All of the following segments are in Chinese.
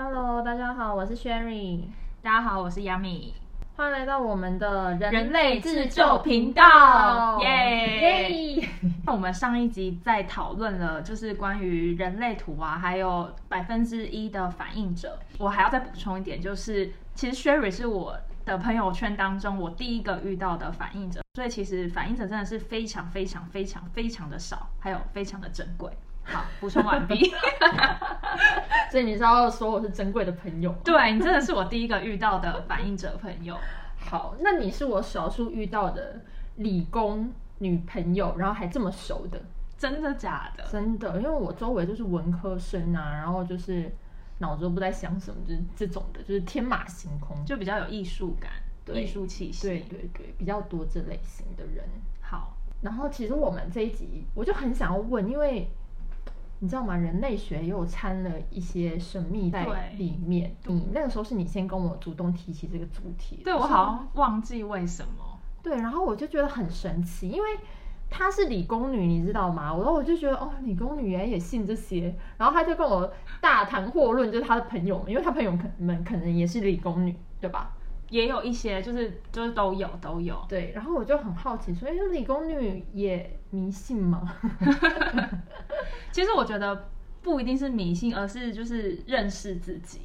Hello，大家好，我是 Sherry，大家好，我是 Yummy，欢迎来到我们的人类自救频道，耶！耶！我们上一集在讨论了，就是关于人类图啊，还有百分之一的反应者。我还要再补充一点，就是其实 Sherry 是我的朋友圈当中我第一个遇到的反应者，所以其实反应者真的是非常非常非常非常的少，还有非常的珍贵。好，补充完毕。所以你知道说我是珍贵的朋友？对你真的是我第一个遇到的反应者朋友。好，那你是我少数遇到的理工女朋友，然后还这么熟的，真的假的？真的，因为我周围都是文科生啊，然后就是脑子都不在想什么，就是这种的，就是天马行空，就比较有艺术感、对艺术气息。对对对，比较多这类型的人。好，然后其实我们这一集，我就很想要问，因为你知道吗？人类学又掺了一些神秘在里面。你那个时候是你先跟我主动提起这个主题，对我好像忘记为什么。对，然后我就觉得很神奇，因为她是理工女，你知道吗？然后我就觉得哦，理工女原来也信这些，然后她就跟我大谈阔论，就是她的朋友们，因为她朋友可们可能也是理工女，对吧？也有一些就是就是都有都有，对，然后我就很好奇说，哎，理工女也迷信吗？其实我觉得不一定是迷信，而是就是认识自己。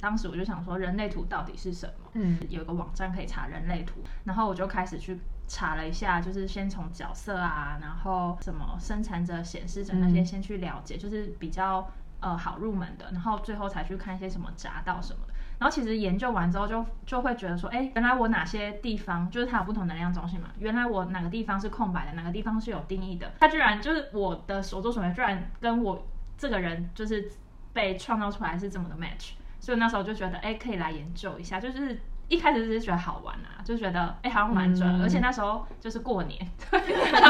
当时我就想说，人类图到底是什么？嗯有一个网站可以查人类图，然后我就开始去查了一下，就是先从角色啊，然后什么生产者、显示者那些嗯先去了解，就是比较呃好入门的，然后最后才去看一些什么闸道什么的。然后其实研究完之后就就会觉得说，哎，原来我哪些地方就是它有不同能量中心嘛，原来我哪个地方是空白的，哪个地方是有定义的，它居然就是我的所作所为，居然跟我这个人就是被创造出来是这么的 match，所以那时候就觉得，哎，可以来研究一下，就是。一开始只是觉得好玩啊，就觉得哎、好像蛮准，嗯而且那时候就是过年，很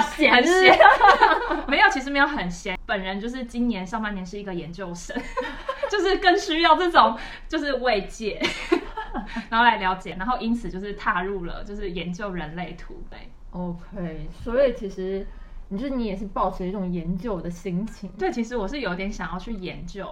闲很闲，没有，其实没有很闲。本人就是今年上半年是一个研究生，就是更需要这种就是慰藉，然后来了解，然后因此就是踏入了就是研究人类图。呗，OK，所以其实你就是你也是抱持一种研究的心情。对，其实我是有点想要去研究，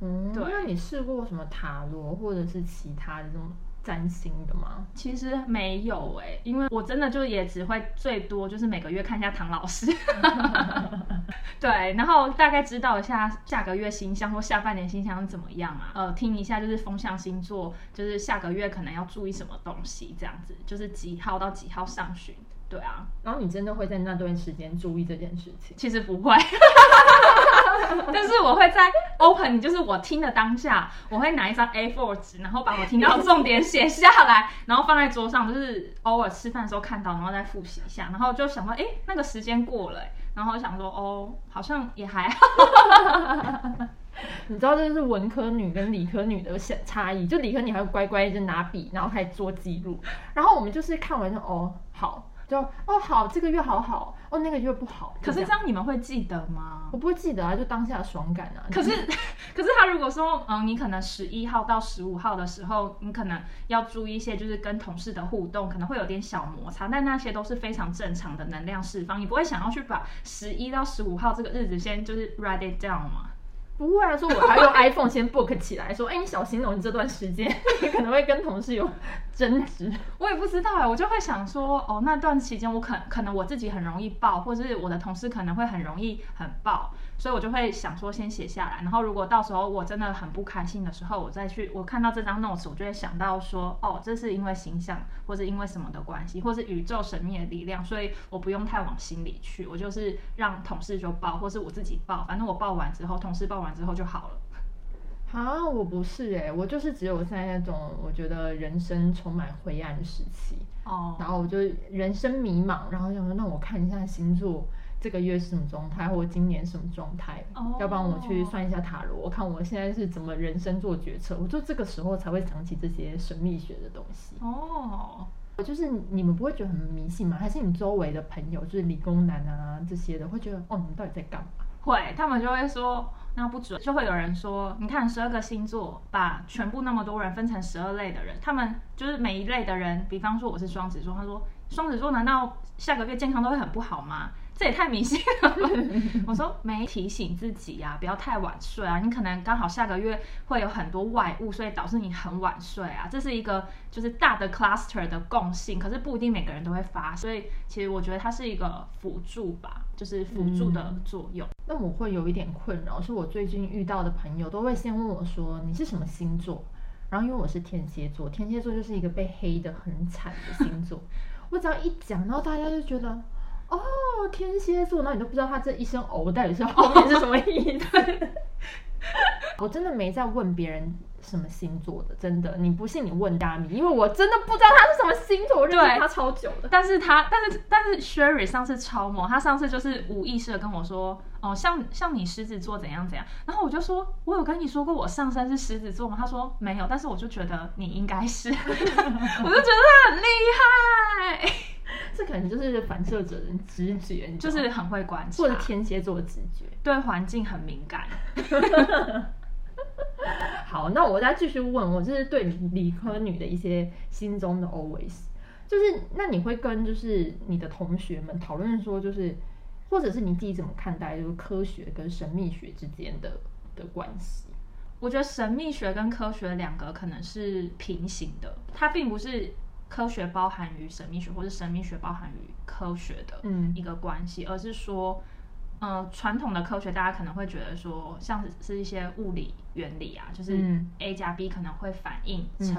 嗯，对那你试过什么塔罗或者是其他的这种占星的吗？其实没有哎、因为我真的就也只会最多就是每个月看一下唐老师，对，然后大概知道一下下个月星象或下半年星象怎么样啊，呃，听一下就是风象星座，就是下个月可能要注意什么东西，这样子，就是几号到几号上旬，对啊，然后你真的会在那段时间注意这件事情？其实不会。但是我会在 open，就是我听的当下，我会拿一张 A4 纸，然后把我听到的重点写下来，然后放在桌上，就是偶尔吃饭的时候看到，然后再复习一下，然后就想说，哎，那个时间过了，然后想说，哦，好像也还好。你知道这是文科女跟理科女的小差异，就理科女还会乖乖就拿笔，然后开始做记录，然后我们就是看完就哦好，就哦好，这个月好好，哦那个月不好。可是这样你们会记得吗我？不会记得啊，就当下的爽感啊。可是，可是他如果说，嗯，你可能十一号到十五号的时候，你可能要注意一些，就是跟同事的互动，可能会有点小摩擦，但那些都是非常正常的能量释放，你不会想要去把十一到十五号这个日子先就是 write it down 吗？不会啊，说我还用 iPhone 先 book 起来，说哎你小心哦，你这段时间你 可能会跟同事有争执。我也不知道哎，我就会想说，哦，那段期间我可可能我自己很容易爆，或者是我的同事可能会很容易很爆，所以我就会想说先写下来，然后如果到时候我真的很不开心的时候，我再去我看到这张 notes，我就会想到说，哦，这是因为形象或是因为什么的关系，或是宇宙神秘的力量，所以我不用太往心里去，我就是让同事就报，或是我自己报，反正我报完之后，同事报完之后就好了。啊，我不是哎、我就是只有在那种我觉得人生充满灰暗时期，哦然后我就人生迷茫，然后想说那我看一下星座这个月是什么状态，或今年什么状态，哦要帮我去算一下塔罗，我看我现在是怎么人生做决策，我就这个时候才会想起这些神秘学的东西。哦，就是你们不会觉得很迷信吗？还是你周围的朋友，就是理工男啊这些的，会觉得哦，你们到底在干嘛？会，他们就会说那不准，就会有人说，你看十二个星座，把全部那么多人分成十二类的人，他们就是每一类的人，比方说我是双子座，他说双子座难道下个月健康都会很不好吗？这也太迷信了吧。我说没提醒自己啊，不要太晚睡啊，你可能刚好下个月会有很多外物，所以导致你很晚睡啊，这是一个就是大的 cluster 的共性，可是不一定每个人都会发，所以其实我觉得它是一个辅助吧，就是辅助的作用。那我会有一点困扰，是我最近遇到的朋友都会先问我说你是什么星座，然后因为我是天蝎座，天蝎座就是一个被黑的很惨的星座，我只要一讲，然后大家就觉得哦天蝎座，那你都不知道他这一声哦到底是 后面是什么意思。我真的没在问别人什么星座的，真的，你不信你问大米，因为我真的不知道他是什么星座，我认识他超久的。但是他，但是但是 Sherry 上次超猛，他上次就是无意识的跟我说，哦，像像你狮子座怎样怎样，然后我就说，我有跟你说过我上升是狮子座吗？他说没有，但是我就觉得你应该是，我就觉得他很厉害，这可能就是反射者的直觉，就是很会观察，或者天蝎座的直觉，对环境很敏感。好，那我再继续问，我就是对理科女的一些心中的 always，就是那你会跟就是你的同学们讨论说，就是或者是你自己怎么看待就是科学跟神秘学之间的的关系？我觉得神秘学跟科学两个可能是平行的，它并不是科学包含于神秘学，或是神秘学包含于科学的一个关系，而是说。呃，传统的科学大家可能会觉得说，像是一些物理原理啊，就是 A 加 B 可能会反应成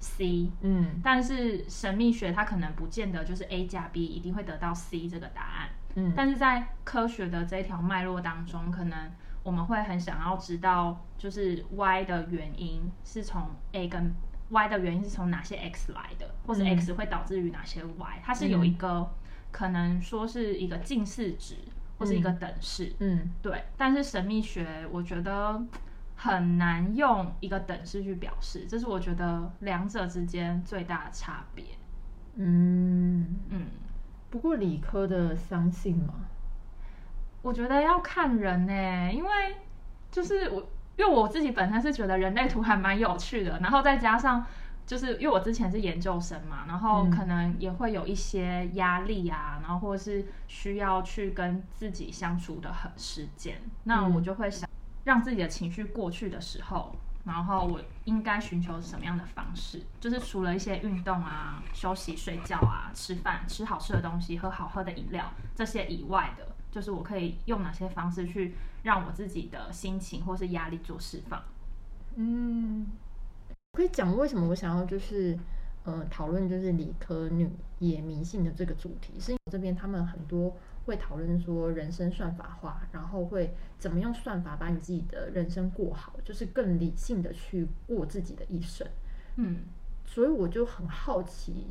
C，嗯，但是神秘学它可能不见得就是 A 加 B 一定会得到 C 这个答案，嗯，但是在科学的这一条脉络当中，可能我们会很想要知道，就是 Y 的原因是从 A 跟 Y 的原因是从哪些 X 来的，或者 X 会导致于哪些 Y，它是有一个可能说是一个近似值。或是一个等式，嗯，对。但是神秘学，我觉得很难用一个等式去表示，这是我觉得两者之间最大的差别。嗯嗯。不过理科的相信吗？我觉得要看人呢，因为就是我，因为我自己本身是觉得人类图还蛮有趣的，然后再加上。就是因为我之前是研究生嘛，然后可能也会有一些压力啊，然后或者是需要去跟自己相处的很时间，那我就会想让自己的情绪过去的时候，然后我应该寻求什么样的方式？就是除了一些运动啊、休息、睡觉啊、吃饭、吃好吃的东西、喝好喝的饮料这些以外的，就是我可以用哪些方式去让我自己的心情或是压力做释放？嗯。可以讲为什么我想要就是，呃，讨论就是理科女也迷信的这个主题，是因为这边他们很多会讨论说人生算法化，然后会怎么用算法把你自己的人生过好，就是更理性的去过自己的一生。嗯，所以我就很好奇，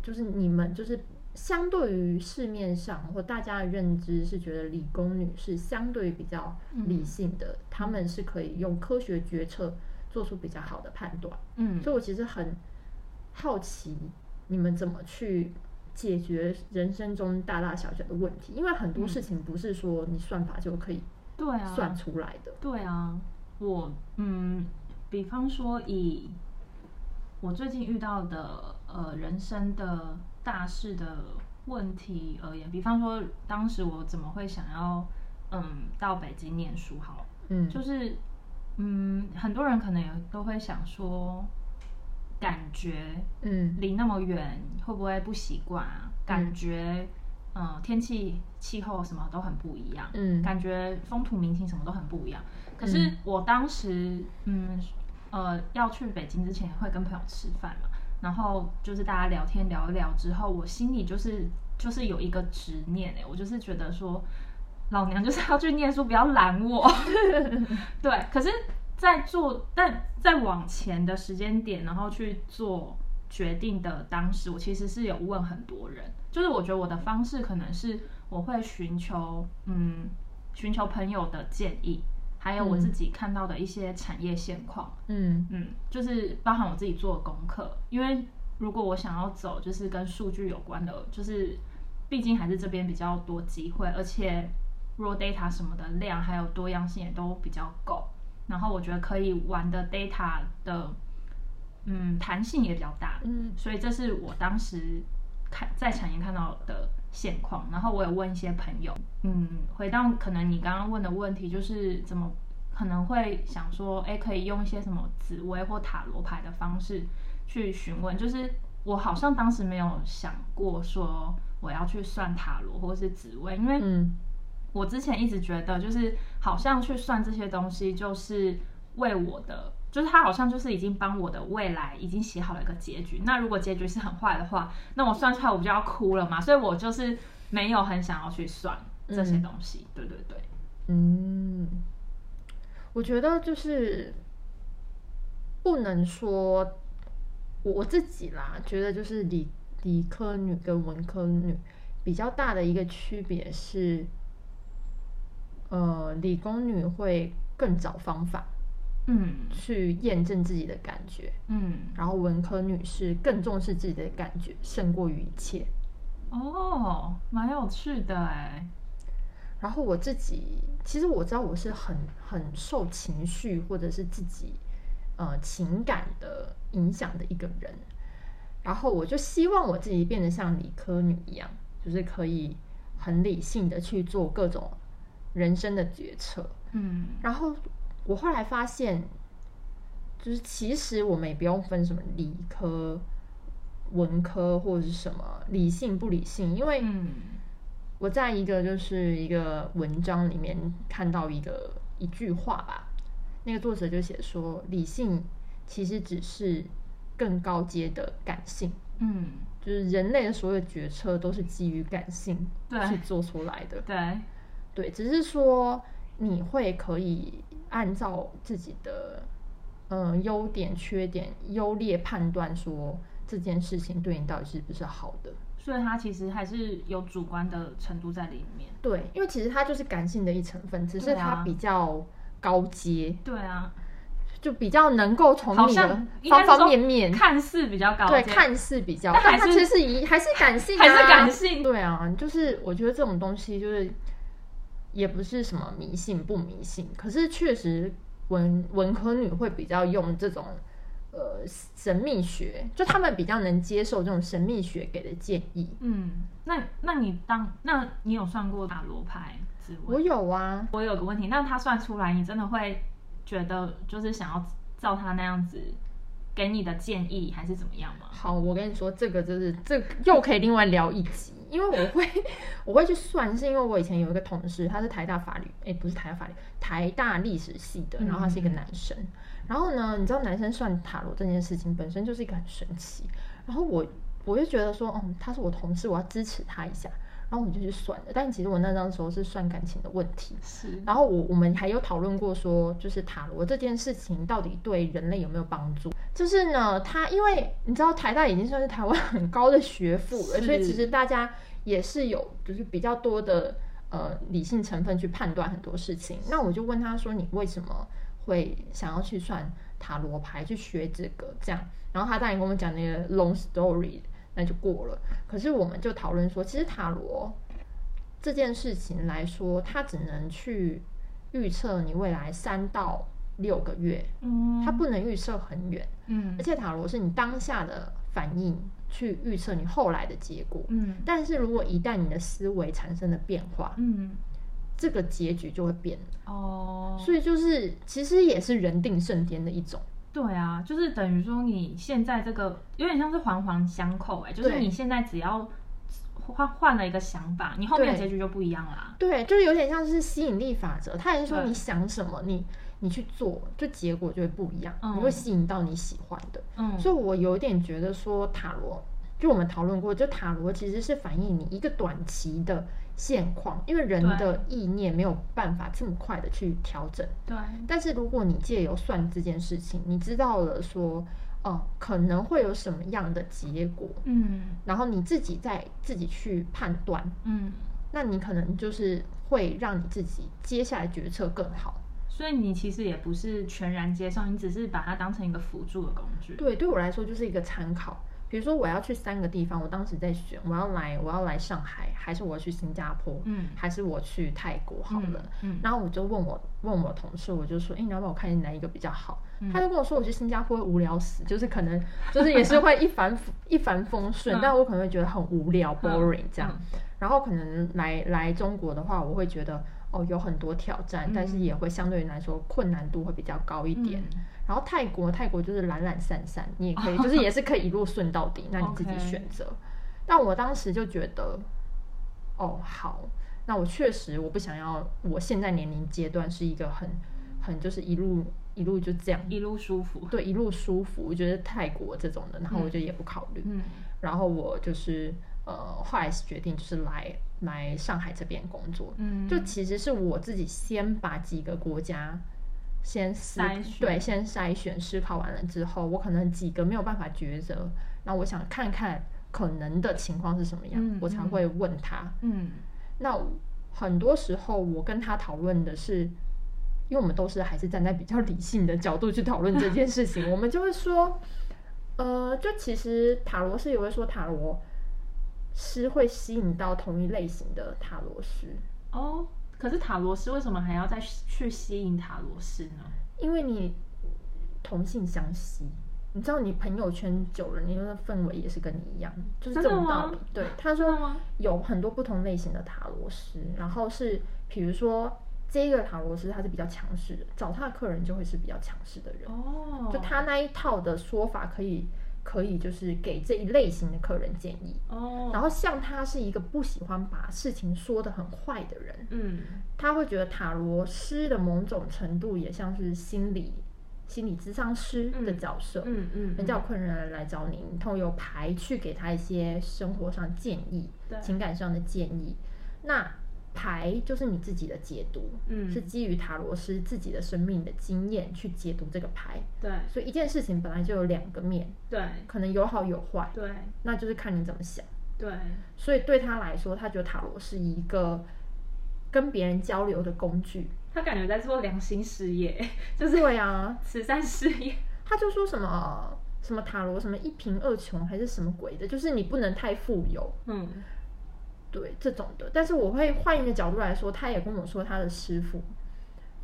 就是你们就是相对于市面上或大家的认知是觉得理工女是相对比较理性的，他们是可以用科学决策。做出比较好的判断，嗯，所以我其实很好奇你们怎么去解决人生中大大小小的问题，因为很多事情不是说你算法就可以对啊算出来的。对啊，我嗯，比方说以我最近遇到的呃人生的大事的问题而言，比方说当时我怎么会想要嗯到北京念书？好，嗯，就是。嗯，很多人可能也都会想说，感觉嗯离那么远会不会不习惯啊？感觉嗯天气气候什么都很不一样，嗯，感觉风土民情什么都很不一样。可是我当时嗯呃要去北京之前会跟朋友吃饭嘛，然后就是大家聊天聊一聊之后，我心里就是就是有一个执念哎，我就是觉得说。老娘就是要去念书，不要拦我。对，可是，在做但在往前的时间点，然后去做决定的当时，我其实是有问很多人。就是我觉得我的方式可能是我会寻求，嗯，寻求朋友的建议，还有我自己看到的一些产业现况。嗯嗯，就是包含我自己做的功课。因为如果我想要走，就是跟数据有关的，就是毕竟还是这边比较多机会，而且。raw data 什么的量还有多样性也都比较够，然后我觉得可以玩的 data 的嗯弹性也比较大，嗯，所以这是我当时看在产业看到的现况，然后我有问一些朋友，嗯，回到可能你刚刚问的问题，就是怎么可能会想说，哎，可以用一些什么紫薇或塔罗牌的方式去询问，就是我好像当时没有想过说我要去算塔罗或是紫薇，因为嗯。我之前一直觉得，就是好像去算这些东西，就是为我的，就是他好像就是已经帮我的未来已经写好了一个结局。那如果结局是很坏的话，那我算出来我不就要哭了嘛？所以我就是没有很想要去算这些东西。对对对，嗯，我觉得就是不能说我我自己啦，觉得就是理理科女跟文科女比较大的一个区别是，呃，理工女会更找方法嗯去验证自己的感觉，嗯，然后文科女是更重视自己的感觉胜过于一切。哦，蛮有趣的哎。然后我自己其实我知道我是很很受情绪或者是自己呃情感的影响的一个人，然后我就希望我自己变得像理科女一样，就是可以很理性的去做各种人生的决策。嗯然后我后来发现，就是其实我们也不用分什么理科、文科或者是什么理性不理性，因为嗯。我在一个就是一个文章里面看到一个一句话吧，那个作者就写说，理性其实只是更高阶的感性，嗯，就是人类的所有决策都是基于感性对去做出来的。对，对，只是说你会可以按照自己的嗯优点、缺点优劣判断说这件事情对你到底是不是好的。所以它其实还是有主观的程度在里面。对，因为其实它就是感性的一成分，只是它比较高阶，对啊，就比较能够从你的方方面面，看似比较高对，看似比较，但其实是一还是感性、啊，还是感性。对啊，就是我觉得这种东西就是也不是什么迷信不迷信，可是确实文文科女会比较用这种呃神秘学，就他们比较能接受这种神秘学给的建议。嗯，那那你当那你有算过塔罗牌之我？有啊，我有个问题，那他算出来，你真的会觉得就是想要照他那样子给你的建议，还是怎么样吗？好，我跟你说，这个就是这个又可以另外聊一集，因为我会 我会去算，是因为我以前有一个同事，他是台大法律，哎，不是台大法律，台大历史系的，然后他是一个男生，然后呢，你知道男生算塔罗这件事情本身就是一个很神奇，然后我我就觉得说，嗯，他是我同事，我要支持他一下，然后我们就去算了，但其实我那张时候是算感情的问题，是，然后我我们还有讨论过说，就是塔罗这件事情到底对人类有没有帮助？就是呢，他因为你知道台大已经算是台湾很高的学府了，所以其实大家也是有就是比较多的呃理性成分去判断很多事情。那我就问他说，你为什么会想要去算塔罗牌，去学这个这样？然后他当然跟我们讲那个 long story，那就过了。可是我们就讨论说，其实塔罗这件事情来说，它只能去预测你未来三到六个月，嗯，它不能预测很远。嗯而且塔罗是你当下的反应去预测你后来的结果。嗯但是如果一旦你的思维产生了变化，嗯这个结局就会变。哦，所以就是其实也是人定胜天的一种。对啊，就是等于说你现在这个有点像是环环相扣哎、就是你现在只要换换了一个想法，你后面的结局就不一样啦。对，就是有点像是吸引力法则。他也是说你想什么，你你去做，就结果就会不一样，嗯你会吸引到你喜欢的。嗯，所以我有点觉得说塔罗，就我们讨论过，就塔罗其实是反映你一个短期的现况，因为人的意念没有办法这么快的去调整。对，但是如果你借由算这件事情，你知道了说，哦、可能会有什么样的结果，嗯然后你自己再自己去判断，嗯，那你可能就是会让你自己接下来决策更好。所以你其实也不是全然接受，你只是把它当成一个辅助的工具。对，对我来说就是一个参考。比如说我要去三个地方，我当时在选，我要来我要来上海，还是我要去新加坡，嗯还是我去泰国好了。嗯然后我就问我问我同事，我就说，哎、你要不要我看哪一个比较好？嗯他就跟我说，我去新加坡会无聊死，就是可能就是也是会一帆一帆风顺，嗯但我可能会觉得很无聊、boring 这样。嗯然后可能来来中国的话，我会觉得哦有很多挑战，嗯但是也会相对来说困难度会比较高一点。嗯然后泰国泰国就是懒懒散散，你也可以 就是也是可以一路顺到底，那你自己选择。但我当时就觉得，哦好，那我确实我不想要，我现在年龄阶段是一个很很就是一路一路就这样，一路舒服。对一路舒服。我觉得泰国这种的，然后我就也不考虑。嗯然后我就是呃，后来是决定就是来来上海这边工作，嗯，就其实是我自己先把几个国家先思筛选对，先筛选思考完了之后，我可能几个没有办法抉择，那我想看看可能的情况是什么样，我才会问他。嗯。那很多时候我跟他讨论的是，因为我们都是还是站在比较理性的角度去讨论这件事情，我们就会说，呃，就其实塔罗是也会说塔罗师会吸引到同一类型的塔罗师，哦，可是塔罗师为什么还要再去吸引塔罗师呢？因为你同性相吸。你知道，你朋友圈久了，你的氛围也是跟你一样，就是这种道理。对，他说？有很多不同类型的塔罗师，然后是比如说这个塔罗师他是比较强势的，找他的客人就会是比较强势的人，哦，就他那一套的说法可以可以就是给这一类型的客人建议。哦，然后像他是一个不喜欢把事情说得很坏的人，嗯他会觉得塔罗师的某种程度也像是心理心理咨商师的角色。嗯嗯，人家有困难来找你，你透过牌去给他一些生活上建议、情感上的建议。那牌就是你自己的解读，嗯是基于塔罗师自己的生命的经验去解读这个牌。对所以一件事情本来就有两个面，对可能有好有坏，对那就是看你怎么想。对，所以对他来说，他觉得塔罗是一个跟别人交流的工具。他感觉在做良心事业，就是对啊，慈善事业。他就说什么什么塔罗什么一贫二穷还是什么鬼的，就是你不能太富有，嗯对这种的。但是我会换一个角度来说，他也跟我说他的师傅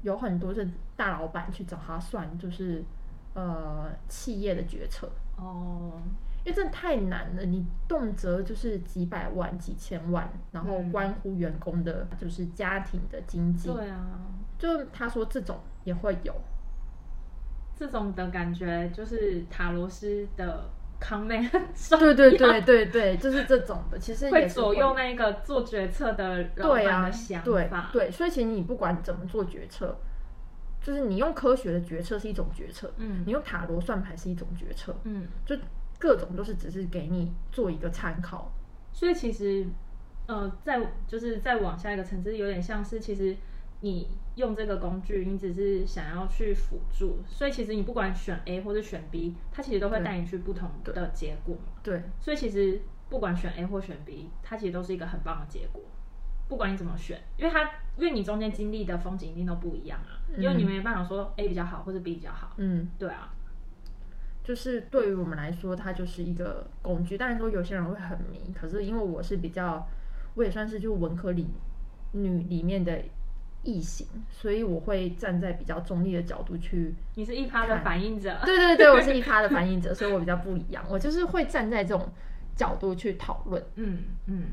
有很多是大老板去找他算，就是呃企业的决策，哦，因为真的太难了，你动辄就是几百万、几千万，然后嗯关乎员工的就是家庭的经济，对啊，就他说这种也会有。这种的感觉就是塔罗师的很重 对对对对对，就是这种的，其实会左右那个做决策的老对啊板的想对法。对，所以其实你不管怎么做决策，就是你用科学的决策是一种决策，嗯你用塔罗算牌是一种决策，嗯，就各种都是只是给你做一个参考。所以其实呃，在就是再往下一个层次，有点像是其实你用这个工具，你只是想要去辅助，所以其实你不管选 A 或者选 B，它其实都会带你去不同的结果嘛。对所以其实不管选 A 或选 B，它其实都是一个很棒的结果。不管你怎么选，因为它因为你中间经历的风景一定都不一样啊，因为你没办法说 A 比较好或者 B 比较好。嗯，对啊，就是对于我们来说，它就是一个工具。当然说有些人会很迷，可是因为我是比较，我也算是就文科里女里面的异形，所以我会站在比较中立的角度去你是一趴的反应者。对对对，我是一 趴的反应者，所以我比较不一样。我就是会站在这种角度去讨论、嗯嗯。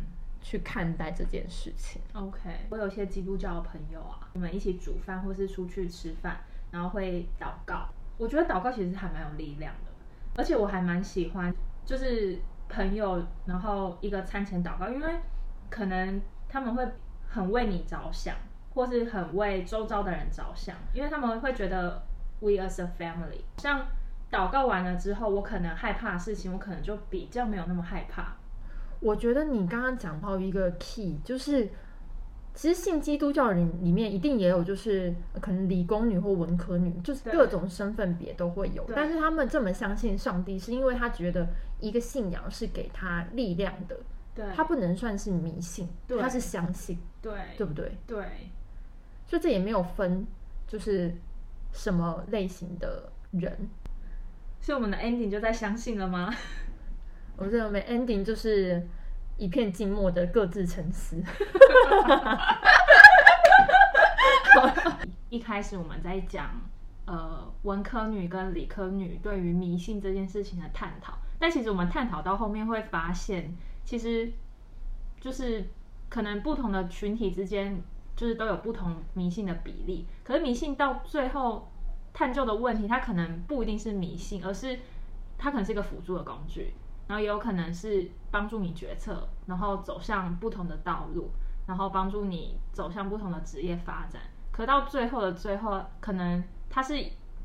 去看待这件事情。OK，我有些基督教的朋友啊，我们一起煮饭或是出去吃饭，然后会祷告。我觉得祷告其实还蛮有力量的，而且我还蛮喜欢，就是朋友然后一个餐前祷告，因为可能他们会很为你着想，或是很为周遭的人着想，因为他们会觉得 we as a family。像祷告完了之后，我可能害怕的事情，我可能就比较没有那么害怕。我觉得你刚刚讲到一个 key，就是其实信基督教人里面一定也有，就是呃可能理工女或文科女，就是各种身份别都会有。但是他们这么相信上帝，是因为他觉得一个信仰是给他力量的，对，他不能算是迷信，对他是相信，对对不对？对。所以这也没有分，就是什么类型的人。所以我们的 ending 就在相信了吗？我觉得我们 ending 就是一片静默的各自沉思。一开始我们在讲呃文科女跟理科女对于迷信这件事情的探讨，但其实我们探讨到后面会发现，其实就是可能不同的群体之间就是都有不同迷信的比例，可是迷信到最后探究的问题，它可能不一定是迷信，而是它可能是一个辅助的工具，然后也有可能是帮助你决策，然后走向不同的道路，然后帮助你走向不同的职业发展。可到最后的最后，可能它是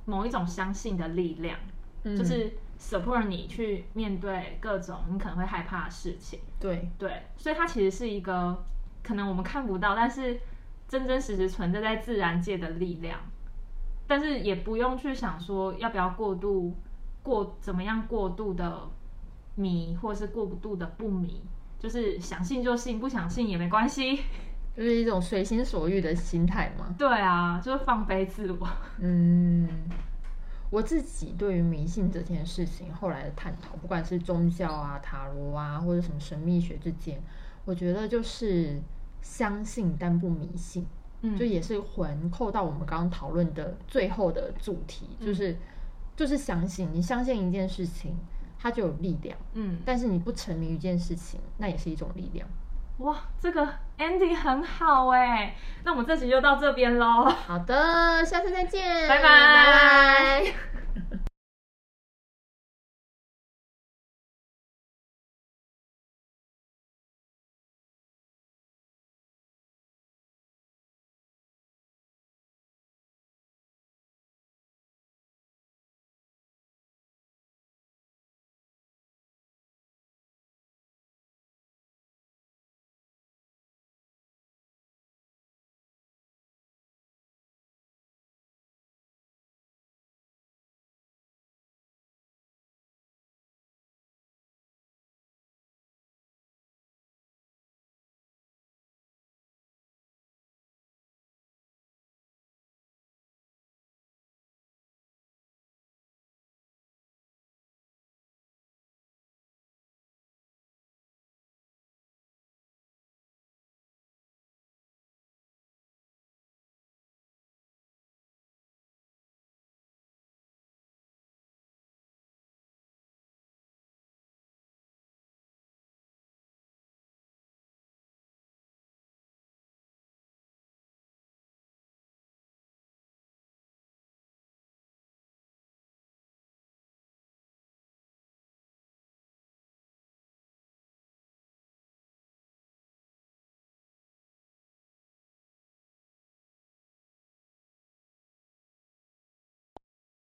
某一种相信的力量，嗯就是 support 你去面对各种你可能会害怕的事情。对，对，所以它其实是一个可能我们看不到，但是真真实实存在在自然界的力量。但是也不用去想说要不要过度过怎么样过度的迷，或是过度的不迷，就是想信就信，不想信也没关系。就是一种随心所欲的心态嘛。对啊，就是放飞自我。嗯，我自己对于迷信这件事情后来的探讨，不管是宗教啊、塔罗啊，或者什么神秘学之间，我觉得就是相信但不迷信，嗯。就也是环扣到我们刚刚讨论的最后的主题，嗯。就是就是相信，你相信一件事情，它就有力量，嗯，但是你不沉迷于一件事情，那也是一种力量。哇，这个 ending 很好哎，那我们这集就到这边喽。好的，下次再见，拜拜。拜拜